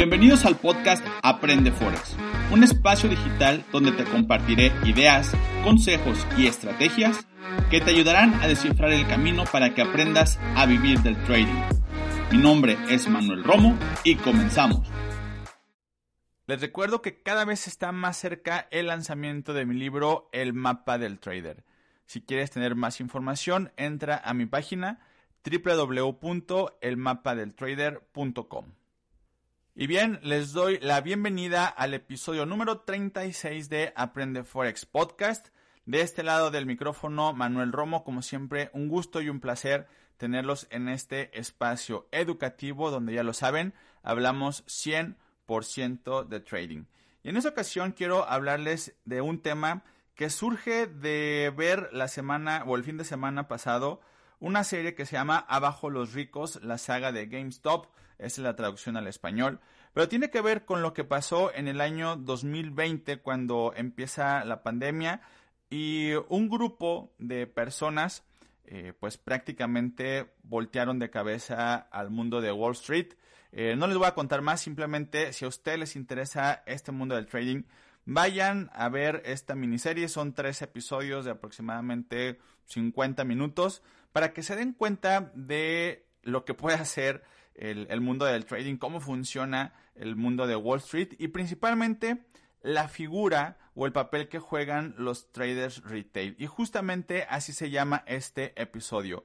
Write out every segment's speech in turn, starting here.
Bienvenidos al podcast Aprende Forex, un espacio digital donde te compartiré ideas, consejos y estrategias que te ayudarán a descifrar el camino para que aprendas a vivir del trading. Mi nombre es Manuel Romo y comenzamos. Les recuerdo que cada vez está más cerca el lanzamiento de mi libro El mapa del trader. Si quieres tener más información, entra a mi página www.elmapadeltrader.com. Y bien, les doy la bienvenida al episodio número 36 de Aprende Forex Podcast. De este lado del micrófono, Manuel Romo, como siempre, un gusto y un placer tenerlos en este espacio educativo donde ya lo saben, hablamos 100% de trading. Y en esta ocasión quiero hablarles de un tema que surge de ver la semana o el fin de semana pasado una serie que se llama Abajo los ricos, la saga de GameStop, es la traducción al español, pero tiene que ver con lo que pasó en el año 2020 cuando empieza la pandemia y un grupo de personas eh, pues prácticamente voltearon de cabeza al mundo de Wall Street. Eh, no les voy a contar más, simplemente si a ustedes les interesa este mundo del trading, vayan a ver esta miniserie, son tres episodios de aproximadamente 50 minutos para que se den cuenta de lo que puede hacer el, mundo del trading, cómo funciona el mundo de Wall Street y principalmente la figura o el papel que juegan los traders retail. Y justamente así se llama este episodio.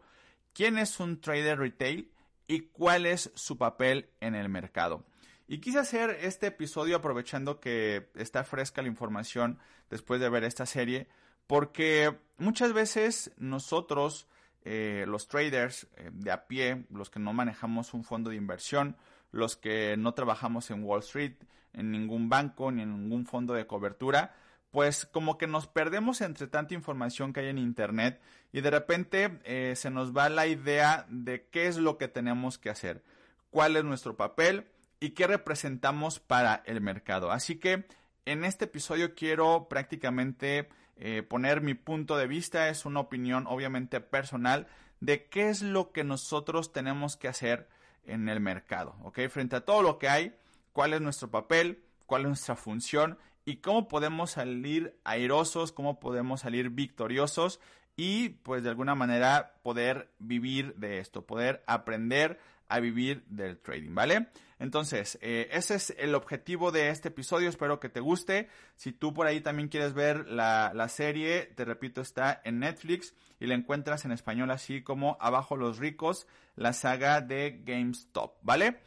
¿Quién es un trader retail y cuál es su papel en el mercado? Y quise hacer este episodio aprovechando que está fresca la información después de ver esta serie, porque muchas veces nosotros eh, los traders eh, de a pie, los que no manejamos un fondo de inversión, los que no trabajamos en Wall Street, en ningún banco ni en ningún fondo de cobertura, pues como que nos perdemos entre tanta información que hay en Internet y de repente eh, se nos va la idea de qué es lo que tenemos que hacer, cuál es nuestro papel y qué representamos para el mercado. Así que en este episodio quiero prácticamente eh, poner mi punto de vista, es una opinión obviamente personal de qué es lo que nosotros tenemos que hacer en el mercado, ¿ok? Frente a todo lo que hay, cuál es nuestro papel, cuál es nuestra función y cómo podemos salir airosos, cómo podemos salir victoriosos y pues de alguna manera poder vivir de esto, poder aprender a vivir del trading, ¿vale? Entonces, eh, ese es el objetivo de este episodio, espero que te guste. Si tú por ahí también quieres ver la, serie, te repito, está en Netflix y la encuentras en español así como Abajo los ricos, la saga de GameStop, ¿vale?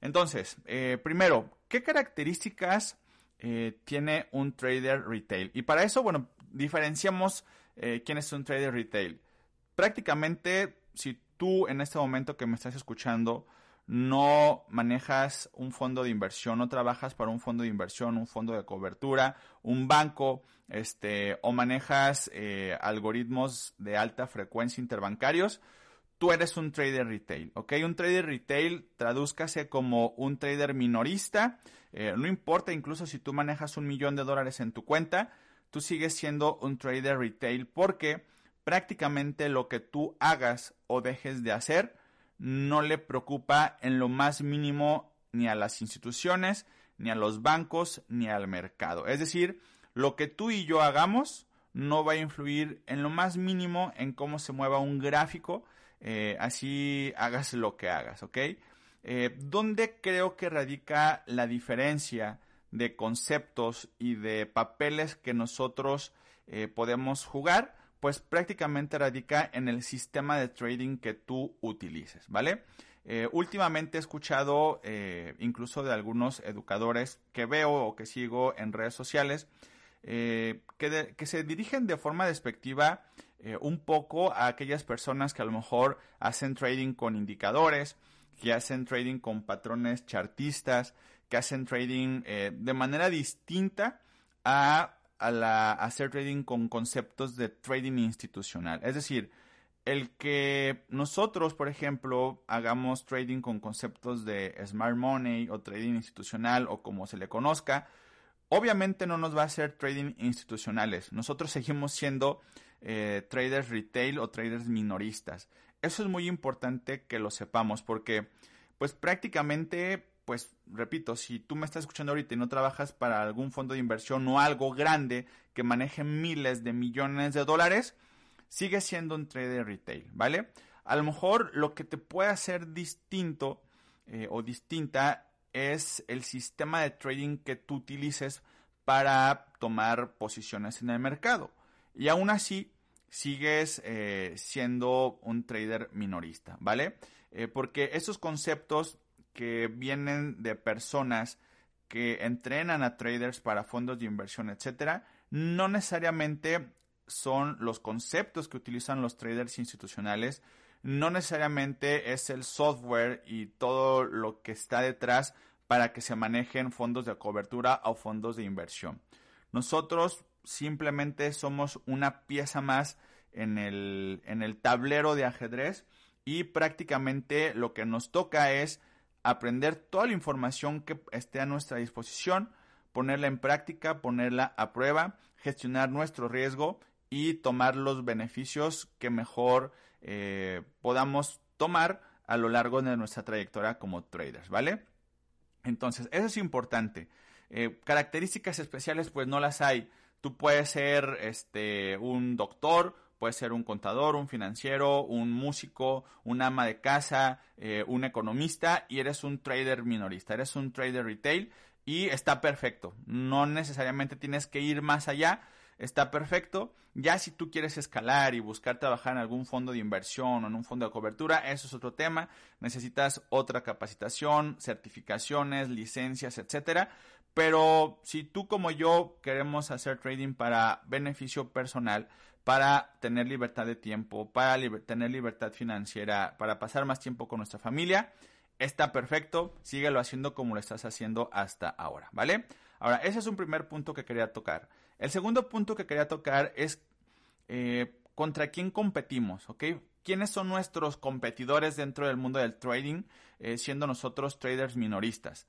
Entonces, eh, primero, ¿qué características eh, tiene un trader retail? Y para eso, bueno, diferenciamos quién es un trader retail. Prácticamente, si tú en este momento que me estás escuchando no manejas un fondo de inversión, no trabajas para un fondo de inversión, un fondo de cobertura, un banco, este, o manejas eh, algoritmos de alta frecuencia interbancarios, tú eres un trader retail, ¿ok? Un trader retail tradúzcase como un trader minorista, eh, no importa incluso si tú manejas un millón de dólares en tu cuenta, tú sigues siendo un trader retail porque prácticamente lo que tú hagas o dejes de hacer no le preocupa en lo más mínimo ni a las instituciones, ni a los bancos, ni al mercado. Es decir, lo que tú y yo hagamos no va a influir en lo más mínimo en cómo se mueva un gráfico, eh, así hagas lo que hagas, ¿ok? Eh, ¿Dónde creo que radica la diferencia de conceptos y de papeles que nosotros eh, podemos jugar? Pues prácticamente radica en el sistema de trading que tú utilices, ¿vale? Eh, últimamente he escuchado eh, incluso de algunos educadores que veo o que sigo en redes sociales eh, que, que, se dirigen de forma despectiva un poco a aquellas personas que a lo mejor hacen trading con indicadores, que hacen trading con patrones chartistas, que hacen trading de manera distinta a a, la, hacer trading con conceptos de trading institucional. Es decir, el que nosotros, por ejemplo, hagamos trading con conceptos de smart money o trading institucional o como se le conozca, obviamente no nos va a hacer trading institucionales. Nosotros seguimos siendo eh, traders retail o traders minoristas. Eso es muy importante que lo sepamos porque pues prácticamente pues repito, si tú me estás escuchando ahorita y no trabajas para algún fondo de inversión o algo grande que maneje miles de millones de dólares, sigue siendo un trader retail, ¿vale? A lo mejor lo que te puede hacer distinto eh, o distinta es el sistema de trading que tú utilices para tomar posiciones en el mercado. Y aún así, sigues eh, siendo un trader minorista, ¿vale? Eh, porque esos conceptos que vienen de personas que entrenan a traders para fondos de inversión, etcétera, no necesariamente son los conceptos que utilizan los traders institucionales, no necesariamente es el software y todo lo que está detrás para que se manejen fondos de cobertura o fondos de inversión. Nosotros simplemente somos una pieza más en el, en el tablero de ajedrez y prácticamente lo que nos toca es aprender toda la información que esté a nuestra disposición, ponerla en práctica, ponerla a prueba, gestionar nuestro riesgo y tomar los beneficios que mejor eh, podamos tomar a lo largo de nuestra trayectoria como traders, ¿vale? Entonces, eso es importante. Eh, características especiales, pues no las hay. Tú puedes ser este, un doctor, puedes ser un contador, un financiero, un músico, un ama de casa, eh, un economista y eres un trader minorista, eres un trader retail y está perfecto. No necesariamente tienes que ir más allá, está perfecto. Ya si tú quieres escalar y buscar trabajar en algún fondo de inversión o en un fondo de cobertura, eso es otro tema. Necesitas otra capacitación, certificaciones, licencias, etcétera. Pero si tú como yo queremos hacer trading para beneficio personal, para tener libertad de tiempo, para tener libertad financiera, para pasar más tiempo con nuestra familia, está perfecto, síguelo haciendo como lo estás haciendo hasta ahora, ¿vale? Ahora, ese es un primer punto que quería tocar. El segundo punto que quería tocar es eh, contra quién competimos, ¿ok? ¿Quiénes son nuestros competidores dentro del mundo del trading, eh, siendo nosotros traders minoristas?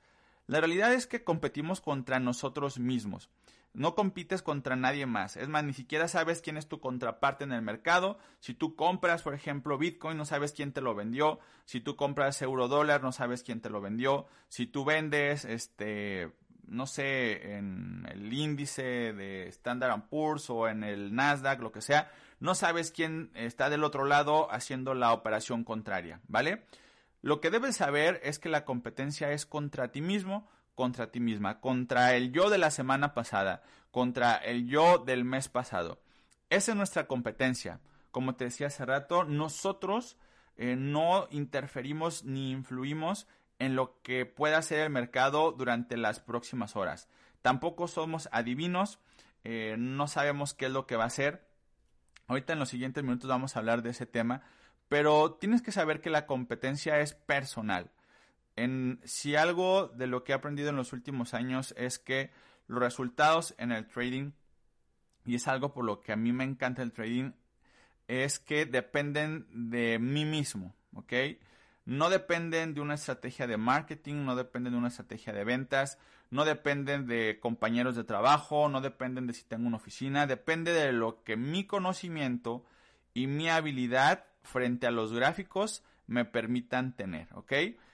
La realidad es que competimos contra nosotros mismos. No compites contra nadie más. Es más, ni siquiera sabes quién es tu contraparte en el mercado. Si tú compras, por ejemplo, Bitcoin, no sabes quién te lo vendió. Si tú compras euro dólar, no sabes quién te lo vendió. Si tú vendes, este, no sé, en el índice de Standard Poor's o en el Nasdaq, lo que sea, no sabes quién está del otro lado haciendo la operación contraria, ¿vale? Lo que debes saber es que la competencia es contra ti mismo, contra ti misma, contra el yo de la semana pasada, contra el yo del mes pasado. Esa es nuestra competencia. Como te decía hace rato, nosotros eh, no interferimos ni influimos en lo que pueda hacer el mercado durante las próximas horas. Tampoco somos adivinos, eh, no sabemos qué es lo que va a hacer. Ahorita en los siguientes minutos vamos a hablar de ese tema, pero tienes que saber que la competencia es personal. En, si algo de lo que he aprendido en los últimos años es que los resultados en el trading, y es algo por lo que a mí me encanta el trading, es que dependen de mí mismo, ¿ok? no dependen de una estrategia de marketing, no dependen de una estrategia de ventas, no dependen de compañeros de trabajo, no dependen de si tengo una oficina, depende de lo que mi conocimiento y mi habilidad frente a los gráficos me permitan tener, ¿ok?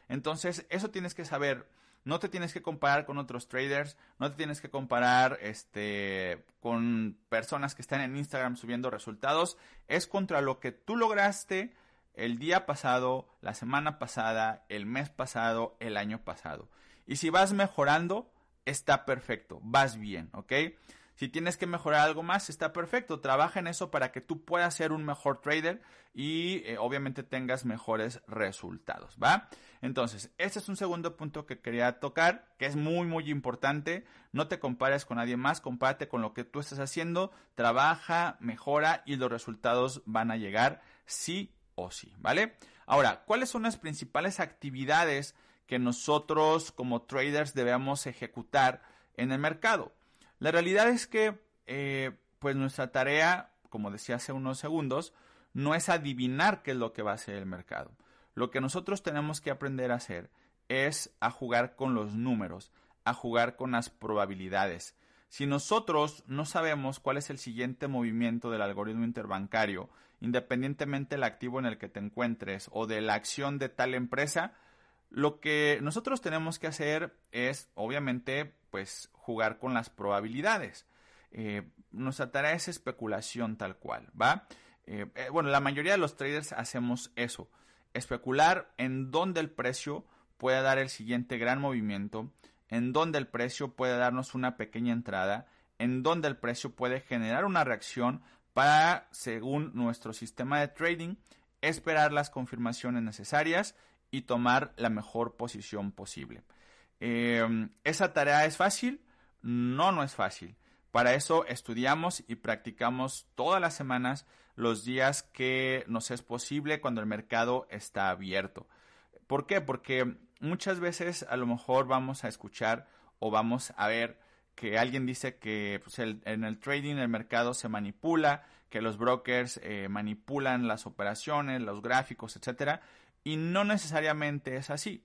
Entonces, eso tienes que saber. No te tienes que comparar con otros traders, no te tienes que comparar este, con personas que están en Instagram subiendo resultados. Es contra lo que tú lograste el día pasado, la semana pasada, el mes pasado, el año pasado. Y si vas mejorando, está perfecto, vas bien, ¿ok? Si tienes que mejorar algo más, está perfecto. Trabaja en eso para que tú puedas ser un mejor trader y eh, obviamente tengas mejores resultados, ¿va? Entonces, este es un segundo punto que quería tocar, que es muy, muy importante. No te compares con nadie más, compárate con lo que tú estás haciendo, trabaja, mejora y los resultados van a llegar sí o sí, ¿vale? Ahora, ¿cuáles son las principales actividades que nosotros como traders debemos ejecutar en el mercado? La realidad es que, eh, pues nuestra tarea, como decía hace unos segundos, no es adivinar qué es lo que va a hacer el mercado. Lo que nosotros tenemos que aprender a hacer es a jugar con los números, a jugar con las probabilidades. Si nosotros no sabemos cuál es el siguiente movimiento del algoritmo interbancario, independientemente del activo en el que te encuentres o de la acción de tal empresa, Lo que nosotros tenemos que hacer es, obviamente, pues jugar con las probabilidades. Eh, nuestra tarea es especulación tal cual, ¿va? Eh, eh, bueno, la mayoría de los traders hacemos eso, especular en dónde el precio puede dar el siguiente gran movimiento, en dónde el precio puede darnos una pequeña entrada, en dónde el precio puede generar una reacción para, según nuestro sistema de trading, esperar las confirmaciones necesarias y tomar la mejor posición posible. Em, ¿Esa tarea es fácil? No, no es fácil. Para eso estudiamos y practicamos todas las semanas los días que nos es posible cuando el mercado está abierto. ¿Por qué? Porque muchas veces a lo mejor vamos a escuchar o vamos a ver que alguien dice que pues, en el trading el mercado se manipula, que los brokers eh, manipulan las operaciones, los gráficos, etcétera, y no necesariamente es así.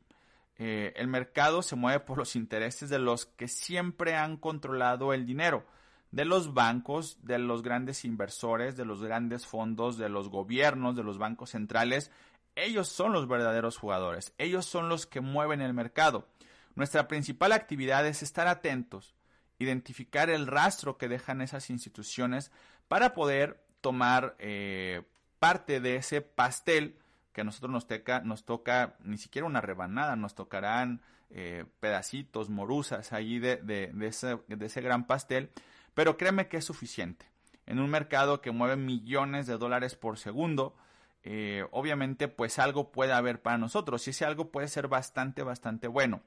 Eh, el mercado se mueve por los intereses de los que siempre han controlado el dinero, de los bancos, de los grandes inversores, de los grandes fondos, de los gobiernos, de los bancos centrales. Ellos son los verdaderos jugadores, ellos son los que mueven el mercado. Nuestra principal actividad es estar atentos, identificar el rastro que dejan esas instituciones para poder tomar eh, parte de ese pastel que a nosotros nos, toca, nos toca ni siquiera una rebanada, nos tocarán eh, pedacitos, morusas allí de, de, ese, de ese gran pastel, pero créeme que es suficiente. En un mercado que mueve millones de dólares por segundo, eh, obviamente pues algo puede haber para nosotros y ese algo puede ser bastante, bastante bueno.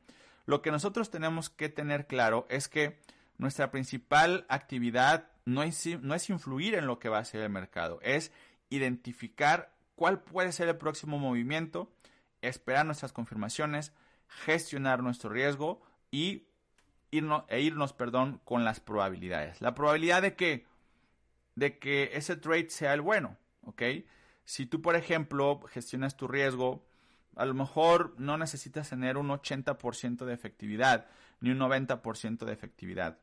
Lo que nosotros tenemos que tener claro es que nuestra principal actividad no es, no es influir en lo que va a ser el mercado, es identificar cuál puede ser el próximo movimiento, esperar nuestras confirmaciones, gestionar nuestro riesgo y irnos, e irnos perdón, con las probabilidades. La probabilidad de que, de que ese trade sea el bueno, ¿ok? Si tú, por ejemplo, gestionas tu riesgo, a lo mejor no necesitas tener un 80% de efectividad ni un 90% de efectividad.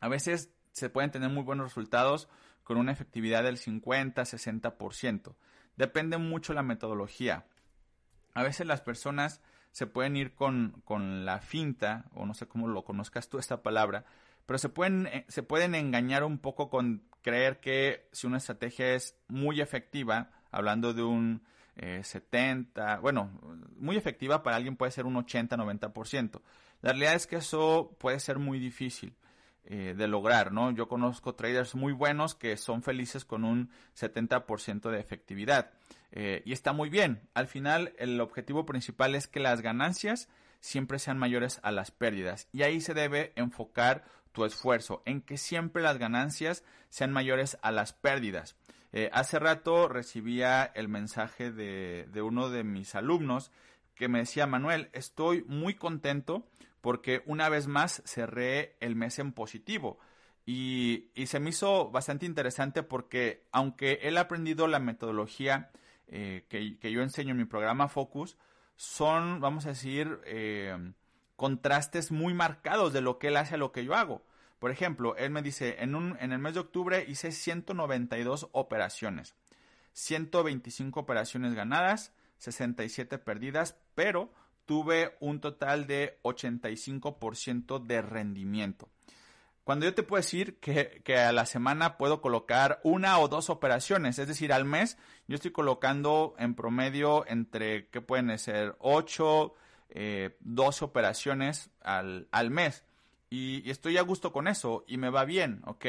A veces se pueden tener muy buenos resultados con una efectividad del 50-60%. Depende mucho la metodología. A veces las personas se pueden ir con, la finta, o no sé cómo lo conozcas tú esta palabra, pero se pueden, eh, se pueden engañar un poco con creer que si una estrategia es muy efectiva, hablando de un 70, eh, bueno, muy efectiva para alguien puede ser un 80-90%. La realidad es que eso puede ser muy difícil. Eh, de lograr, ¿no? Yo conozco traders muy buenos que son felices con un 70% de efectividad. Eh, y está muy bien. Al final, el objetivo principal es que las ganancias siempre sean mayores a las pérdidas. Y ahí se debe enfocar tu esfuerzo, en que siempre las ganancias sean mayores a las pérdidas. Eh, hace rato recibía el mensaje de, de uno de mis alumnos que me decía, Manuel, estoy muy contento porque una vez más cerré el mes en positivo. Y, se me hizo bastante interesante porque aunque él ha aprendido la metodología eh, que, yo enseño en mi programa Focus, son, vamos a decir, eh, contrastes muy marcados de lo que él hace a lo que yo hago. Por ejemplo, él me dice, en, un, en el mes de octubre hice 192 operaciones, 125 operaciones ganadas, 67 perdidas, pero tuve un total de 85% de rendimiento. Cuando yo te puedo decir que, a la semana puedo colocar una o dos operaciones, es decir, al mes yo estoy colocando en promedio entre, ¿qué pueden ser? 8, eh, 12 operaciones al, mes. Y, estoy a gusto con eso y me va bien, ¿ok?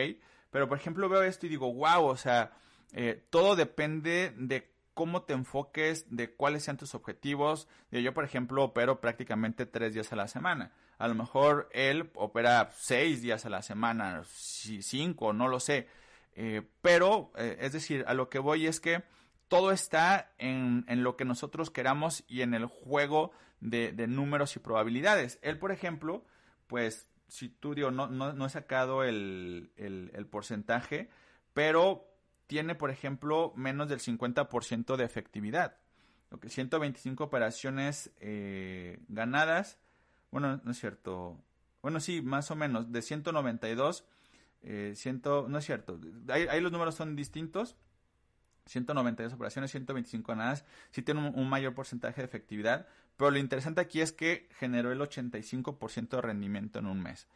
Pero por ejemplo veo esto y digo, wow, o sea, eh, todo depende de cómo te enfoques, de cuáles sean tus objetivos. Yo, por ejemplo, opero prácticamente tres días a la semana. A lo mejor él opera seis días a la semana, cinco, no lo sé. Eh, pero, eh, es decir, a lo que voy es que todo está en, lo que nosotros queramos y en el juego de, números y probabilidades. Él, por ejemplo, pues, si tú digo, no, no, he sacado el porcentaje, pero tiene, por ejemplo, menos del 50% de efectividad. Lo que 125 operaciones eh, ganadas. Bueno, no es cierto. Bueno, sí, más o menos. De 192, eh, no es cierto. Ahí, los números son distintos. 192 operaciones, 125 ganadas, sí tiene un, mayor porcentaje de efectividad, pero lo interesante aquí es que generó el 85% de rendimiento en un mes.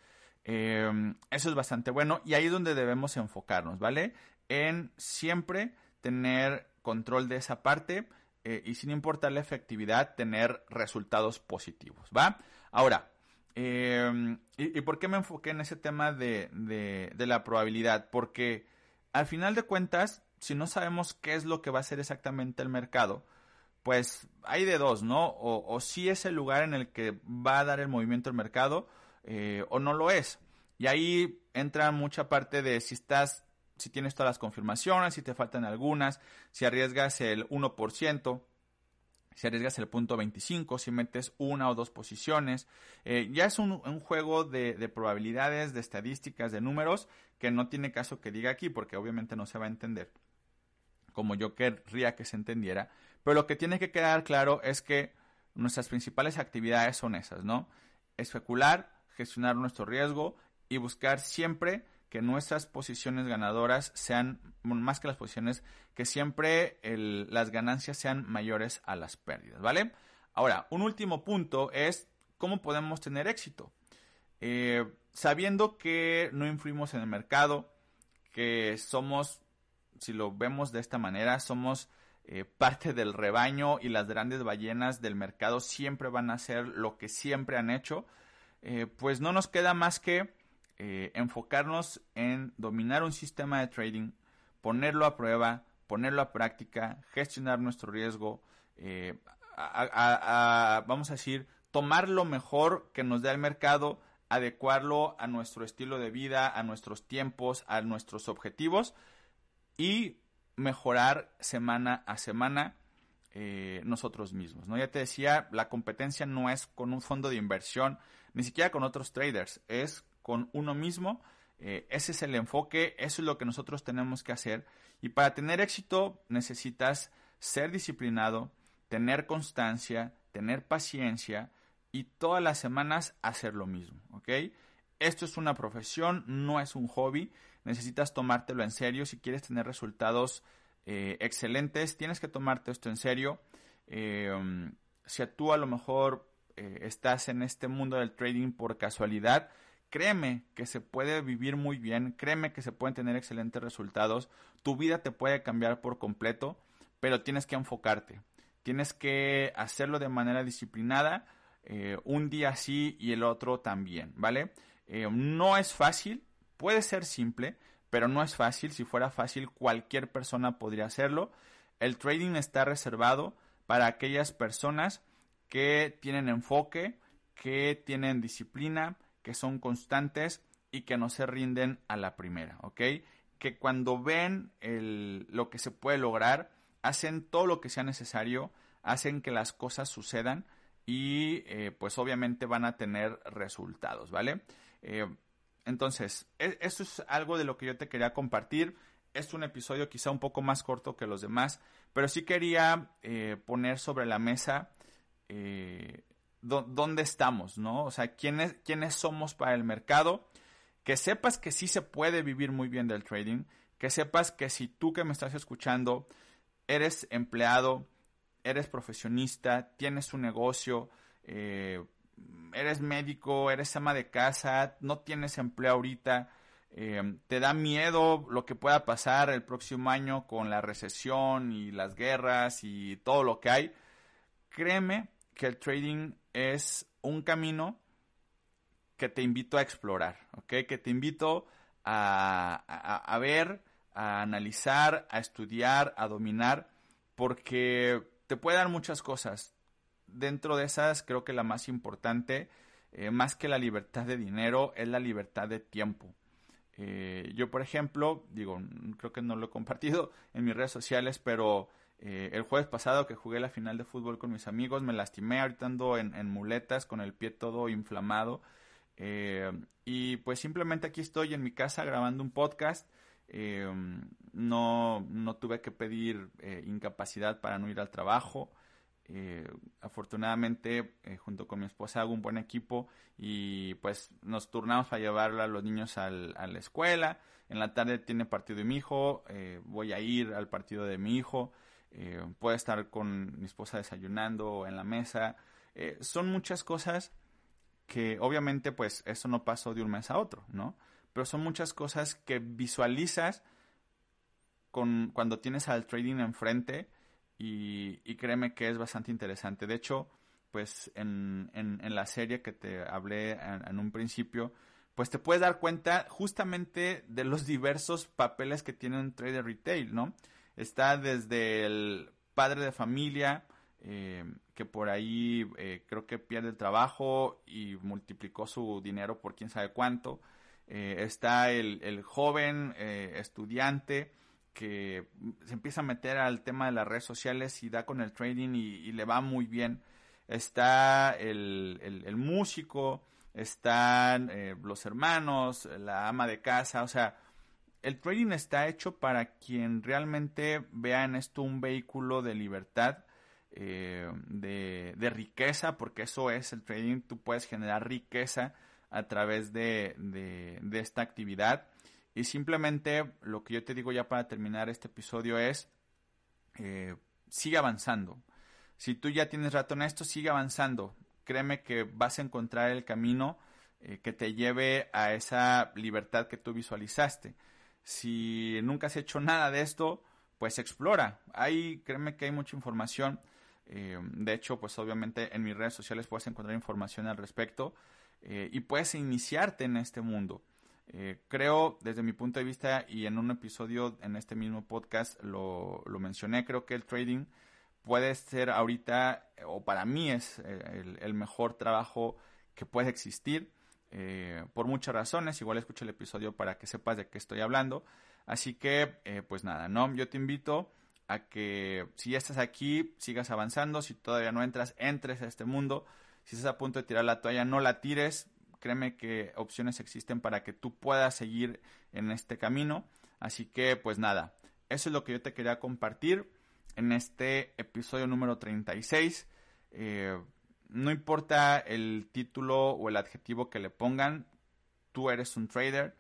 Em, eso es bastante bueno y ahí es donde debemos enfocarnos, ¿vale? En siempre tener control de esa parte eh, y sin importar la efectividad, tener resultados positivos, ¿va? Ahora, em, y, por qué me enfoqué en ese tema de, de la probabilidad? Porque al final de cuentas, si no sabemos qué es lo que va a ser exactamente el mercado, pues hay de dos, ¿no? O, si es el lugar en el que va a dar el movimiento el mercado eh, o no lo es. Y ahí entra mucha parte de si estás, si tienes todas las confirmaciones, si te faltan algunas, si arriesgas el 1%, si arriesgas el punto 25, si metes una o dos posiciones. Eh, ya es un, juego de, de, probabilidades, de estadísticas, de números, que no tiene caso que diga aquí, porque obviamente no se va a entender como yo querría que se entendiera. Pero lo que tiene que quedar claro es que nuestras principales actividades son esas, ¿no? Especular, gestionar nuestro riesgo y buscar siempre que nuestras posiciones ganadoras sean, más que las posiciones, que siempre las ganancias sean mayores a las pérdidas, ¿vale? Ahora, un último punto es cómo podemos tener éxito. Eh, sabiendo que no influimos en el mercado, que somos si lo vemos de esta manera, somos eh, parte del rebaño y las grandes ballenas del mercado siempre van a hacer lo que siempre han hecho, eh, pues no nos queda más que eh, enfocarnos en dominar un sistema de trading, ponerlo a prueba, ponerlo a práctica, gestionar nuestro riesgo, vamos a decir, tomar lo mejor que nos da el mercado, adecuarlo a nuestro estilo de vida, a nuestros tiempos, a nuestros objetivos y mejorar semana a semana eh, nosotros mismos. ¿no? Ya te decía, la competencia no es con un fondo de inversión, ni siquiera con otros traders, es con uno mismo. Eh, ese es el enfoque, eso es lo que nosotros tenemos que hacer. Y para tener éxito necesitas ser disciplinado, tener constancia, tener paciencia y todas las semanas hacer lo mismo. Esto es una profesión, no es un hobby necesitas tomártelo en serio. Si quieres tener resultados eh, excelentes, tienes que tomarte esto en serio. Eh, si tú a lo mejor eh, estás en este mundo del trading por casualidad, créeme que se puede vivir muy bien, créeme que se pueden tener excelentes resultados. Tu vida te puede cambiar por completo, pero tienes que enfocarte. Tienes que hacerlo de manera disciplinada, un día sí y el otro también, ¿vale? no es fácil, Puede ser simple, pero no es fácil. Si fuera fácil, cualquier persona podría hacerlo. El trading está reservado para aquellas personas que tienen enfoque, que tienen disciplina, que son constantes y que no se rinden a la primera, ¿ok? Que cuando ven lo que se puede lograr, hacen todo lo que sea necesario, hacen que las cosas sucedan y eh, pues obviamente van a tener resultados, ¿vale? Eh, entonces, e, esto es algo de lo que yo te quería compartir. Es un episodio quizá un poco más corto que los demás, pero sí quería eh, poner sobre la mesa dónde estamos, ¿no? O sea, ¿quiénes, quiénes somos para el mercado. Que sepas que sí se puede vivir muy bien del trading. Que sepas que si tú que me estás escuchando eres empleado, eres profesionista, tienes un negocio, eh, eres médico, eres ama de casa, no tienes empleo ahorita, eh, te da miedo lo que pueda pasar el próximo año con la recesión y las guerras y todo lo que hay, créeme que el trading es un camino que te invito a explorar, ¿ok? Que te invito a, a ver, a analizar, a estudiar, a dominar, porque te puede dar muchas cosas dentro de esas creo que la más importante, eh, más que la libertad de dinero, es la libertad de tiempo. Eh, yo, por ejemplo, digo, creo que no lo he compartido en mis redes sociales, pero eh, el jueves pasado que jugué la final de fútbol con mis amigos, me lastimé, ahorita ando en, muletas con el pie todo inflamado. y pues simplemente aquí estoy en mi casa grabando un podcast. no, no tuve que pedir incapacidad para no ir al trabajo. Eh, afortunadamente, eh, junto con mi esposa hago un buen equipo y pues nos turnamos para llevar a los niños a la escuela. En la tarde tiene partido de mi hijo, eh, voy a ir al partido de mi hijo, puedo estar con mi esposa desayunando en la mesa. son muchas cosas que obviamente pues eso no pasó de un mes a otro, ¿no? Pero son muchas cosas que visualizas con, cuando tienes al trading enfrente y, créeme que es bastante interesante. De hecho, pues en, en, la serie que te hablé en, un principio, pues te puedes dar cuenta justamente de los diversos papeles que tiene un trader retail, ¿no? Está desde el padre de familia, eh, que por ahí eh, creo que pierde el trabajo y multiplicó su dinero por quién sabe cuánto. Eh, está el, el joven estudiante que se empieza a meter al tema de las redes sociales y da con el trading y, le va muy bien. Está el, el, músico, están eh, los hermanos, la ama de casa, o sea, el trading está hecho para quien realmente vea en esto un vehículo de libertad, eh, de, riqueza, porque eso es el trading, tú puedes generar riqueza a través de esta actividad y simplemente lo que yo te digo ya para terminar este episodio es, eh, sigue avanzando. Si tú ya tienes rato en esto, sigue avanzando. Créeme que vas a encontrar el camino eh, que te lleve a esa libertad que tú visualizaste. Si nunca has hecho nada de esto, pues explora. Ahí créeme que hay mucha información. Eh, de hecho, pues obviamente en mis redes sociales puedes encontrar información al respecto y puedes iniciarte en este mundo. Eh, creo, desde mi punto de vista, y en un episodio en este mismo podcast lo, mencioné, creo que el trading puede ser ahorita, o para mí es eh, el, mejor trabajo que puede existir, eh, por muchas razones. Igual escucha el episodio para que sepas de qué estoy hablando. Así que, pues nada, ¿no? Yo te invito a que si ya estás aquí, sigas avanzando. Si todavía no entras, entres a este mundo. Si estás a punto de tirar la toalla, no la tires créeme que opciones existen para que tú puedas seguir en este camino. Así que pues nada, eso es lo que yo te quería compartir en este episodio número 36. Eh, no importa el título o el adjetivo que le pongan, tú eres un trader,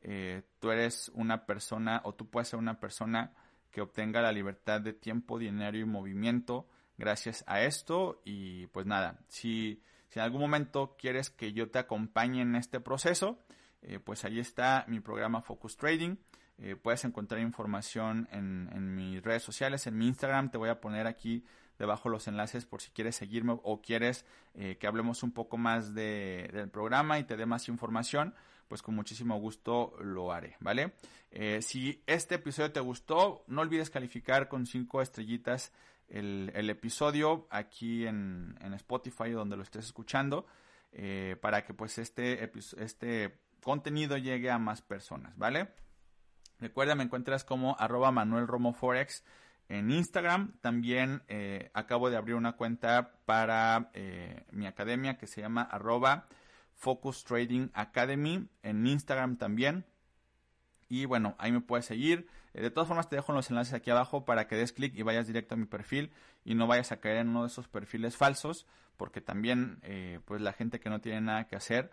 eh, tú eres una persona o tú puedes ser una persona que obtenga la libertad de tiempo, dinero y movimiento gracias a esto. Y pues nada, si en algún momento quieres que yo te acompañe en este proceso, eh, pues ahí está mi programa Focus Trading. Eh, puedes encontrar información en, mis redes sociales, en mi Instagram. Te voy a poner aquí debajo los enlaces por si quieres seguirme o quieres eh, que hablemos un poco más del programa y te dé más información, pues con muchísimo gusto lo haré, ¿vale? si este episodio te gustó, no olvides calificar con cinco estrellitas el, episodio aquí en, Spotify donde lo estés escuchando eh, para que pues este, este contenido llegue a más personas, ¿vale? Recuerda, me encuentras como arroba Manuel Romo Forex en Instagram. También eh, acabo de abrir una cuenta para eh, mi academia que se llama arroba Focus Trading Academy en Instagram también. Y bueno, ahí me puedes seguir. Eh, de todas formas, te dejo los enlaces aquí abajo para que des clic y vayas directo a mi perfil y no vayas a caer en uno de esos perfiles falsos, porque también, pues la gente que no tiene nada que hacer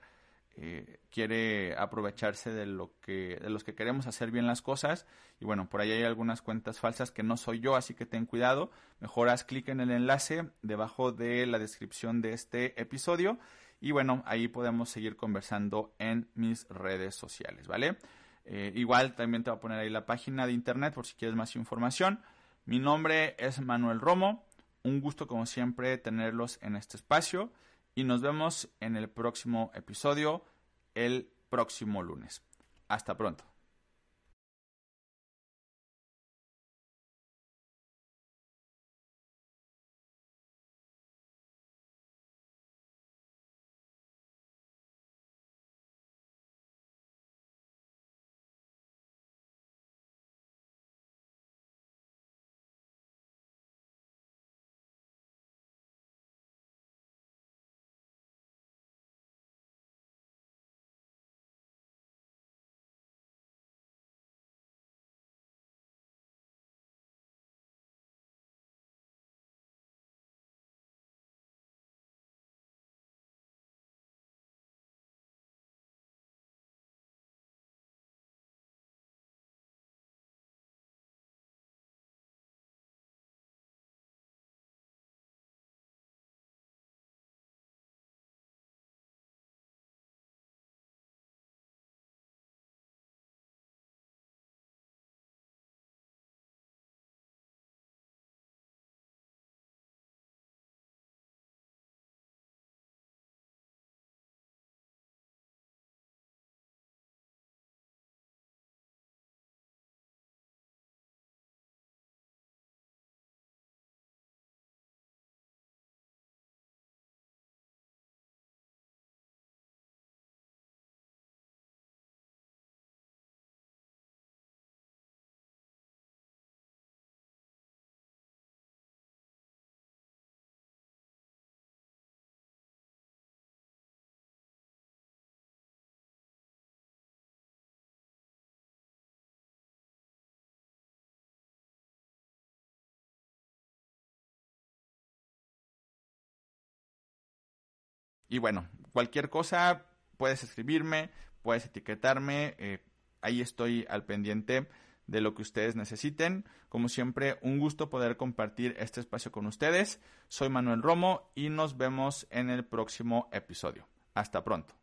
eh, quiere aprovecharse de lo que, de los que queremos hacer bien las cosas. Y bueno, por ahí hay algunas cuentas falsas que no soy yo, así que ten cuidado. Mejor haz clic en el enlace debajo de la descripción de este episodio. Y bueno, ahí podemos seguir conversando en mis redes sociales, ¿vale? Eh, igual también te voy a poner ahí la página de internet por si quieres más información. Mi nombre es Manuel Romo. Un gusto como siempre tenerlos en este espacio y nos vemos en el próximo episodio el próximo lunes. Hasta pronto. Y bueno, cualquier cosa, puedes escribirme, puedes etiquetarme, eh, ahí estoy al pendiente de lo que ustedes necesiten. Como siempre, un gusto poder compartir este espacio con ustedes. Soy Manuel Romo y nos vemos en el próximo episodio. Hasta pronto.